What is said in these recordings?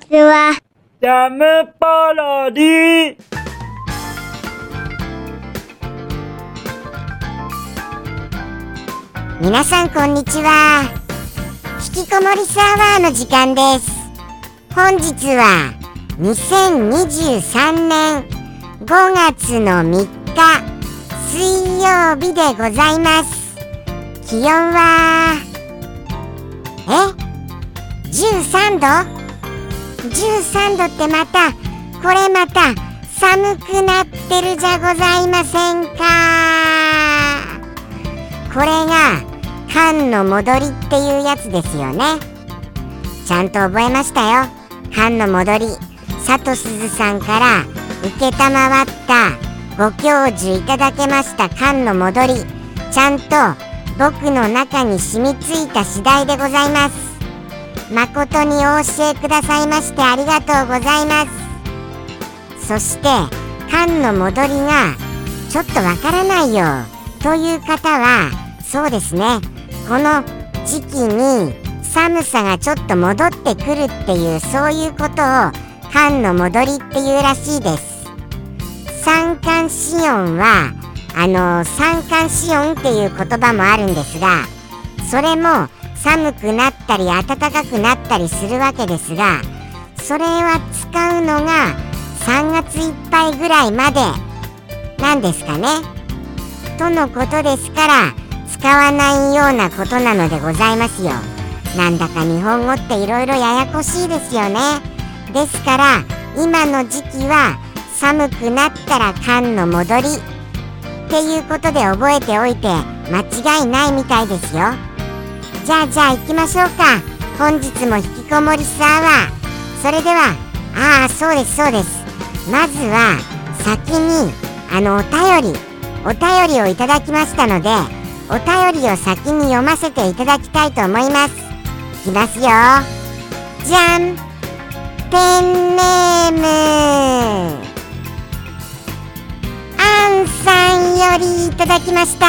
ちは。ジャムパロディ皆さんこんにちは。引きこもりサーバーの時間です。本日は2023年5月の3日水曜日でございます。気温はえ？13度？13度ってまたこれまた寒くなってるじゃございませんか。これが缶の戻りっていうやつですよね。ちゃんと覚えましたよ。缶の戻り。佐藤鈴さんから承ったご教授いただけました缶の戻り。ちゃんと僕の中に染みついた次第でございます。誠にお教えくださいましてありがとうございます。そして缶の戻りがちょっとわからないよという方はそうですね。この時期に寒さがちょっと戻ってくるっていうそういうことを寒の戻りっていうらしいです。三寒四温はあの三寒四温っていう言葉もあるんですがそれも寒くなったり暖かくなったりするわけですがそれは使うのが3月いっぱいぐらいまでなんですかね。とのことですから使わないようなことなのでございますよ。なんだか日本語っていろいろややこしいですよね。ですから今の時期は寒くなったら缶の戻りっていうことで覚えておいて間違いないみたいですよ。じゃあじゃあ行きましょうか。本日も引きこもりスアワー。それではああそうですそうです。まずは先にあのお便り。お便りをいただきましたのでお便りを先に読ませていただきたいと思います。いきますよ。じゃん。ペンネーム。アンさんよりいただきました。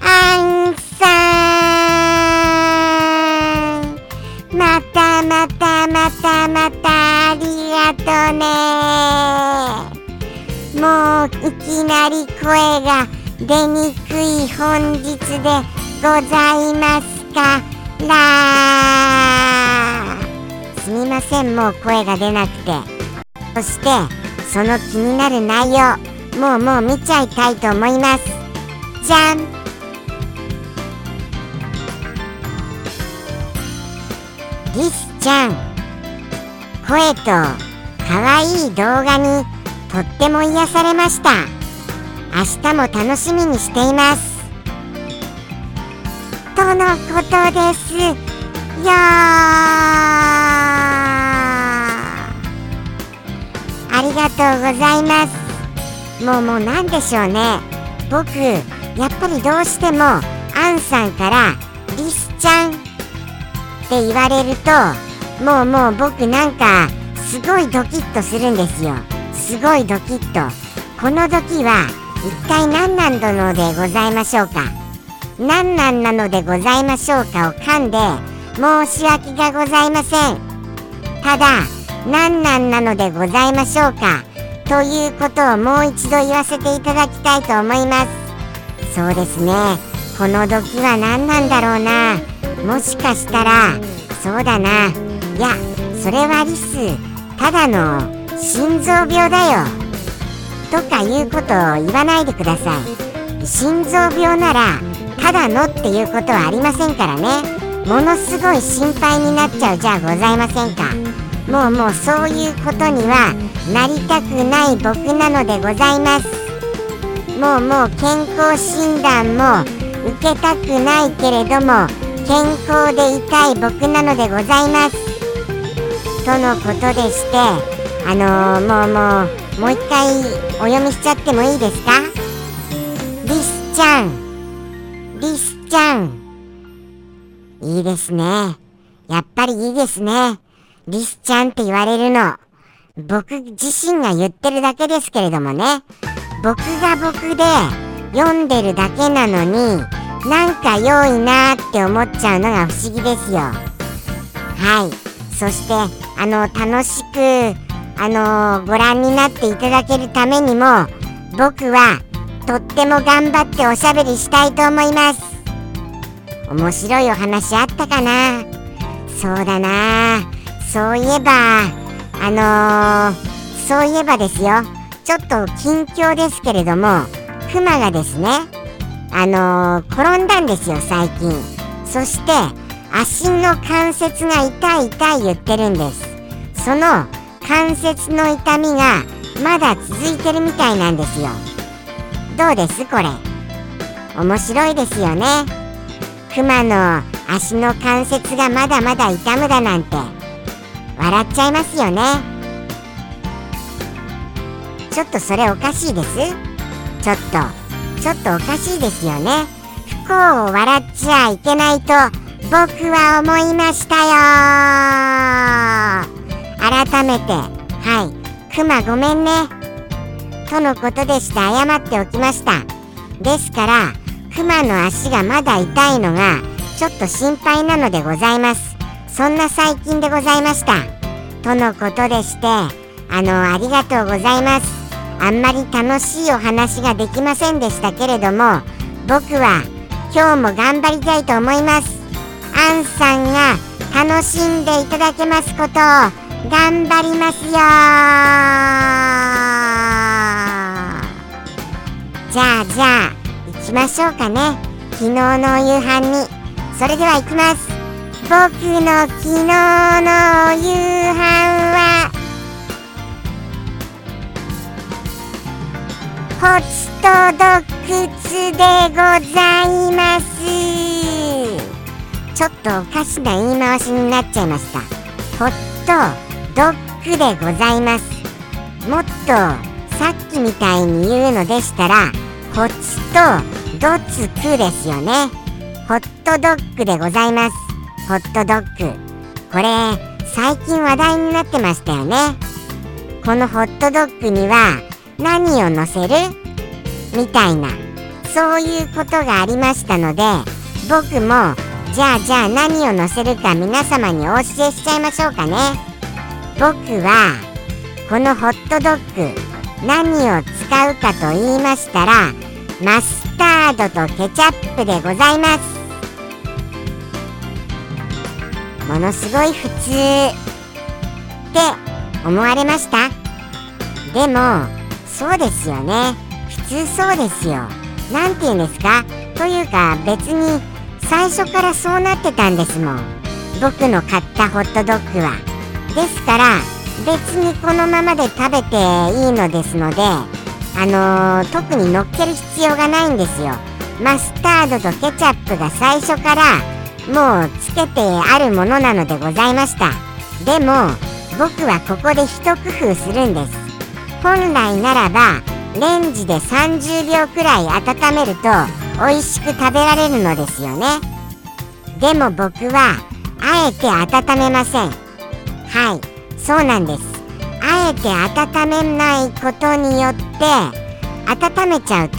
アンさん。またまたまたありがとね。もういきなり声が出にくい本日でございますから。すみませんもう声が出なくて。そしてその気になる内容もうもう見ちゃいたいと思います。じゃん。ちゃん。声と可愛い動画にとっても癒されました。明日も楽しみにしています。とのことです。よありがとうございます。もうもうなんでしょうね。僕やっぱりどうしてもアンさんからリスちゃんって言われるともうもう僕なんかすごいドキッとするんですよ。すごいドキッと。この時は一体何なんのでございましょうか。何なんなのでございましょうかを噛んで申し訳がございません。ただ何なんなのでございましょうか。ということをもう一度言わせていただきたいと思います。そうですね。この時は何なんだろうな。もしかしたらそうだな。いやそれはリスただの心臓病だよ。とかいうことを言わないでください。心臓病ならただのっていうことはありませんからね。ものすごい心配になっちゃうじゃあございませんか。もうもうそういうことにはなりたくない僕なのでございます。もうもう健康診断も受けたくないけれども健康でいたい僕なのでございます。とのことでしてあのー、もうもうもう一回お読みしちゃってもいいですか？リスちゃん。リスちゃん。いいですね。やっぱりいいですね。リスちゃんって言われるの。僕自身が言ってるだけですけれどもね。僕が僕で読んでるだけなのになんか良いなって思っちゃうのが不思議ですよ。はい。そしてあの楽しくあのご覧になっていただけるためにも僕はとっても頑張っておしゃべりしたいと思います。面白いお話あったかな？そうだな。そういえばあのー、そういえばですよ。ちょっと近況ですけれどもクマがですねあのー、転んだんですよ最近。そして足の関節が痛い痛い言ってるんです。その関節の痛みがまだ続いてるみたいなんですよ。どうですこれ？面白いですよね。クマの足の関節がまだまだ痛むだなんて。笑っちゃいますよね。ちょっとそれおかしいです？ちょっと。ちょっとおかしいですよね。不幸を笑っちゃいけないと僕は思いましたよ。改めて。はい。クマごめんね。とのことでして謝っておきました。ですからクマの足がまだ痛いのがちょっと心配なのでございます。そんな最近でございました。とのことでしてあのありがとうございます。あんまり楽しいお話ができませんでしたけれども僕は今日も頑張りたいと思います。アンさんが楽しんでいただけますことを頑張りますよじゃあじゃあ行きましょうかね。昨日の夕飯に。それでは行きます。僕の昨日の夕飯は。ホチトドッグツでございます。ちょっとおかしな言い回しになっちゃいました。ホットドッグでございます。もっとさっきみたいに言うのでしたらこっちとドツクですよね。ホットドッグでございます。ホットドッグこれ最近話題になってましたよね。このホットドッグには何を乗せる？みたいな。そういうことがありましたので僕もじゃあじゃあ何を乗せるか皆様にお教えしちゃいましょうかね。僕はこのホットドッグ何を使うかと言いましたらマスタードとケチャップでございます。ものすごい普通って思われました？でもそうですよね。普通そうですよ。何て言うんですか？というか別に最初からそうなってたんですもん。僕の買ったホットドッグは。ですから別にこのままで食べていいのですのであのー、特に乗っける必要がないんですよ。マスタードとケチャップが最初からもうつけてあるものなのでございました。でも僕はここで一工夫するんです。本来ならばレンジで30秒くらい温めると美味しく食べられるのですよね。でも僕はあえて温めません。はいそうなんです。あえて温めないことによって温めちゃうと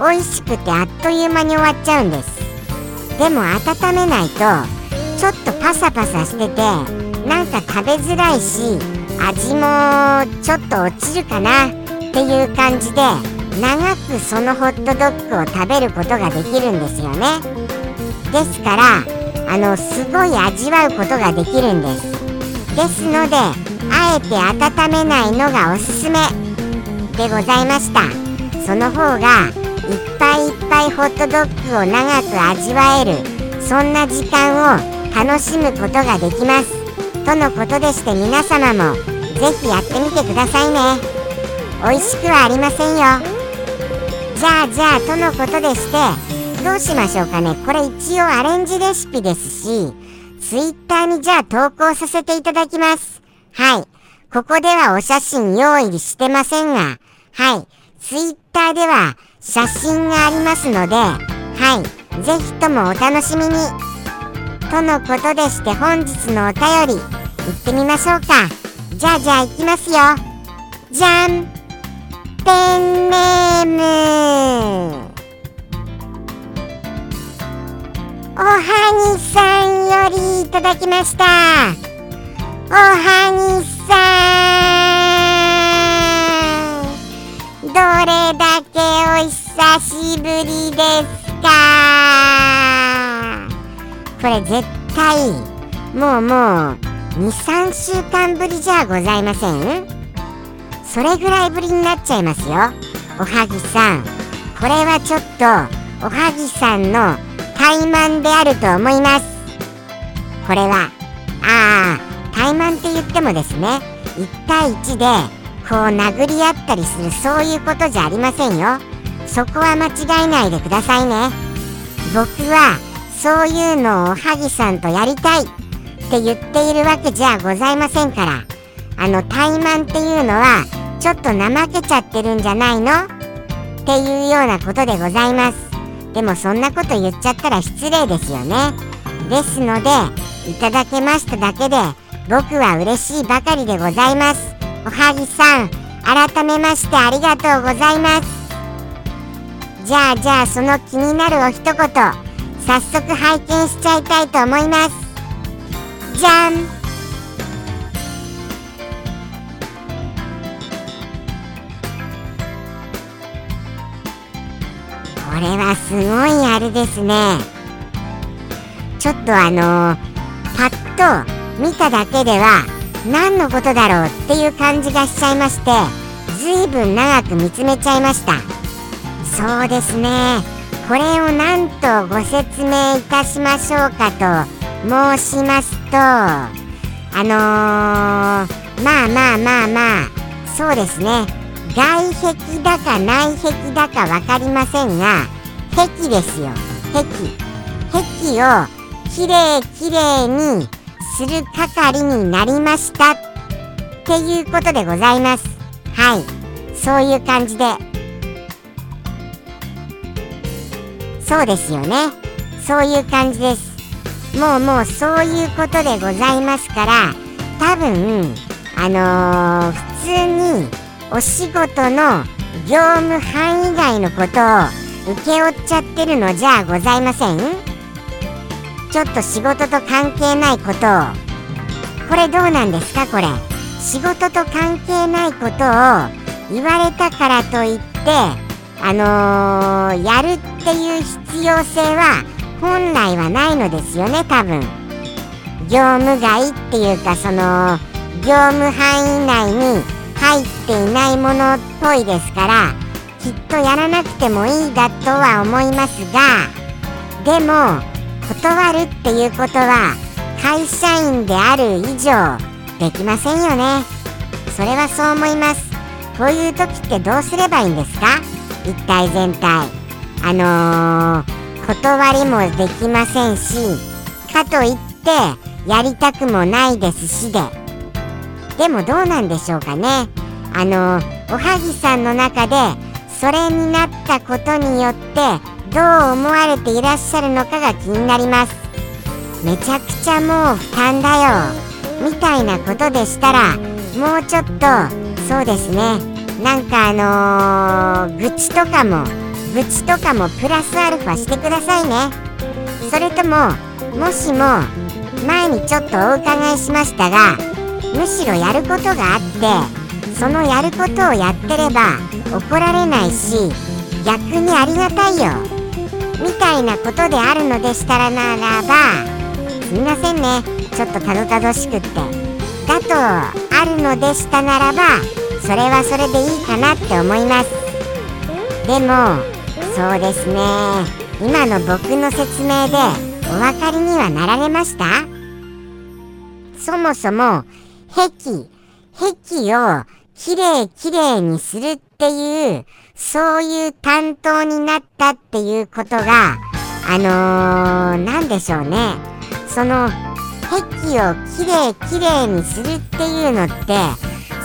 美味しくてあっという間に終わっちゃうんです。でも温めないとちょっとパサパサしててなんか食べづらいし味もちょっと落ちるかなっていう感じで長くそのホットドッグを食べることができるんですよね。ですからあのすごい味わうことができるんです。ですのであえて温めないのがおすすめ。でございました。その方がいっぱいいっぱいホットドッグを長く味わえるそんな時間を楽しむことができます。とのことでして皆様も是非やってみてくださいね。美味しくはありませんよ。じゃあじゃあとのことでしてどうしましょうかねこれ一応アレンジレシピですしツイッターにじゃあ投稿させていただきます。はい。ここではお写真用意してませんが、はい。ツイッターでは写真がありますので、はい。ぜひともお楽しみに。とのことでして本日のお便り、行ってみましょうか。じゃあじゃあ行きますよ。じゃんペンネーム。おはぎさんよりいただきました。おはぎさん。どれだけお久しぶりですか？これ絶対もうもう23週間ぶりじゃございません？それぐらいぶりになっちゃいますよ。おはぎさん。これはちょっとおはぎさんの怠慢であると思います。これはああ怠慢って言ってもですね1対1でこう殴り合ったりするそういうことじゃありませんよ。そこは間違えないでくださいね。僕はそういうのをおはぎさんとやりたいって言っているわけじゃございませんからあの怠慢っていうのはちょっと怠けちゃってるんじゃないの？っていうようなことでございます。でもそんなこと言っちゃったら失礼ですよね。ですのでいただけましただけで僕は嬉しいばかりでございます。おはぎさん改めましてありがとうございます。じゃあじゃあその気になるお一言早速拝見しちゃいたいと思います。じゃん。れはすごいあれですね。ちょっとあのー、パッと見ただけでは何のことだろうっていう感じがしちゃいましてずいぶん長く見つめちゃいました。そうですね。これを何とご説明いたしましょうかと申しますとあのー、まあまあまあまあそうですね。外壁だか内壁だか分かりませんが壁ですよ。壁。壁をきれいきれいにする係になりましたっていうことでございます。はい。そういう感じで。そうですよね。そういう感じです。もうもうそういうことでございますから多分あのー、普通にお仕事の業務範囲外のことを請け負っちゃってるのじゃございません？ちょっと仕事と関係ないことを。これどうなんですか？これ。仕事と関係ないことを言われたからといってあのー、やるっていう必要性は本来はないのですよね多分。業務外っていうかその業務範囲内に入っていないものっぽいですからきっとやらなくてもいいだとは思いますがでも断るっていうことは会社員である以上できませんよね。それはそう思います。こういう時ってどうすればいいんですか？一体全体。あのー、断りもできませんしかといってやりたくもないですしで。でもどうなんでしょうかね。あの、おはぎさんの中でそれになったことによってどう思われていらっしゃるのかが気になります。めちゃくちゃもう負担だよ。みたいなことでしたらもうちょっとそうですね。なんかあのー、愚痴とかも愚痴とかもプラスアルファしてくださいね。それとももしも前にちょっとお伺いしましたがむしろやることがあってそのやることをやってれば怒られないし逆にありがたいよみたいなことであるのでしたらならばすみませんねちょっとたどたどしくって。だとあるのでしたならばそれはそれでいいかなって思います。でもそうですね。今の僕の説明でお分かりにはなられました？そもそも壁壁をきれいきれいにするっていうそういう担当になったっていうことが、あのー、なんでしょうね。その、壁をきれいきれいにするっていうのって、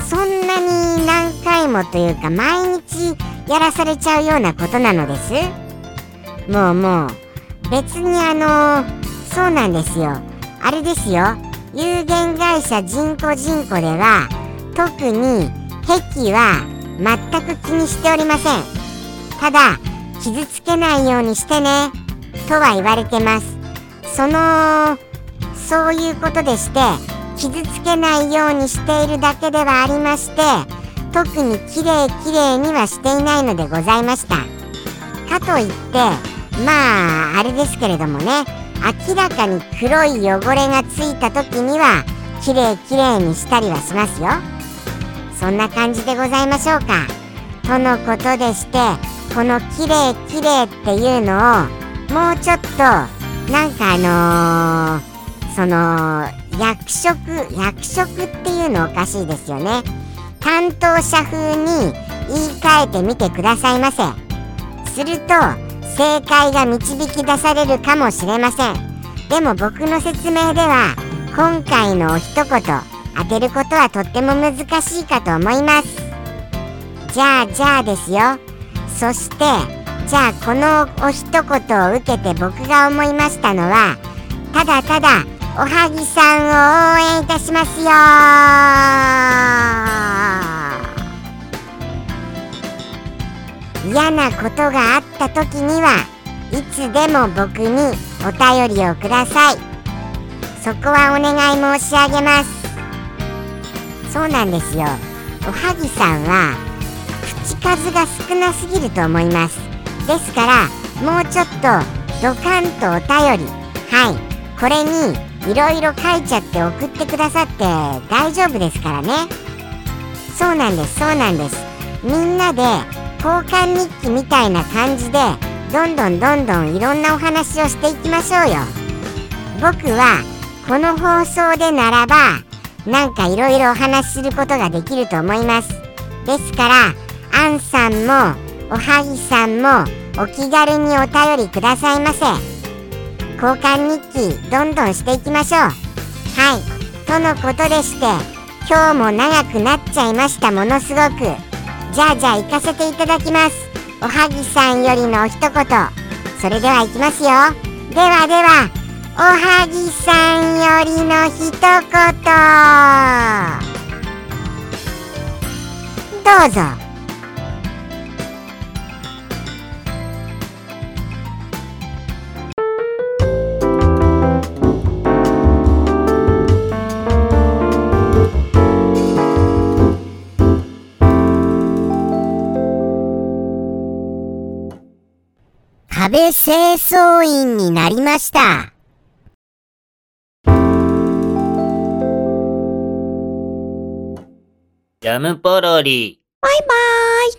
そんなに何回もというか、毎日やらされちゃうようなことなのです。もうもう、別にあのー、そうなんですよ。あれですよ。有限会社人工人工では、特に壁は全く気にしておりません。ただ傷つけないようにしてね。とは言われてます。そのそういうことでして傷つけないようにしているだけではありまして特にきれいきれいにはしていないのでございました。かといってまああれですけれどもね。明らかに黒い汚れがついた時にはきれいきれいにしたりはしますよ。そんな感じでございましょうか。とのことでしてこのきれいきれいっていうのをもうちょっとなんかあのー、その役職役職っていうのおかしいですよね。担当者風に言い換えてみてくださいませ。すると正解が導き出されるかもしれません。でも僕の説明では今回のお一言当てることはとっても難しいかと思います。じゃあじゃあですよ。そしてじゃあこのお一言を受けて僕が思いましたのはただただおはぎさんを応援いたしますよ嫌なことがあった時にはいつでも僕にお便りをください。そこはお願い申し上げます。そうなんですよ。おはぎさんは口数が少なすぎると思います。ですからもうちょっとドカンとお便り。はい。これにいろいろ書いちゃって送ってくださって大丈夫ですからね。そうなんですそうなんです。みんなで交換日記みたいな感じでどんどんどんどんいろんなお話をしていきましょうよ。僕はこの放送でならばなんかいろいろお話しすることができると思います。ですからアンさんもおはぎさんもお気軽にお便りくださいませ。交換日記どんどんしていきましょう。はい。とのことでして今日も長くなっちゃいましたものすごく。じゃあじゃあ行かせていただきます。おはぎさんよりの一言。それでは行きますよ。ではではおはぎさんよりの一言。どうぞ。壁清掃員になりました。ジャムポロリ。バイバーイ。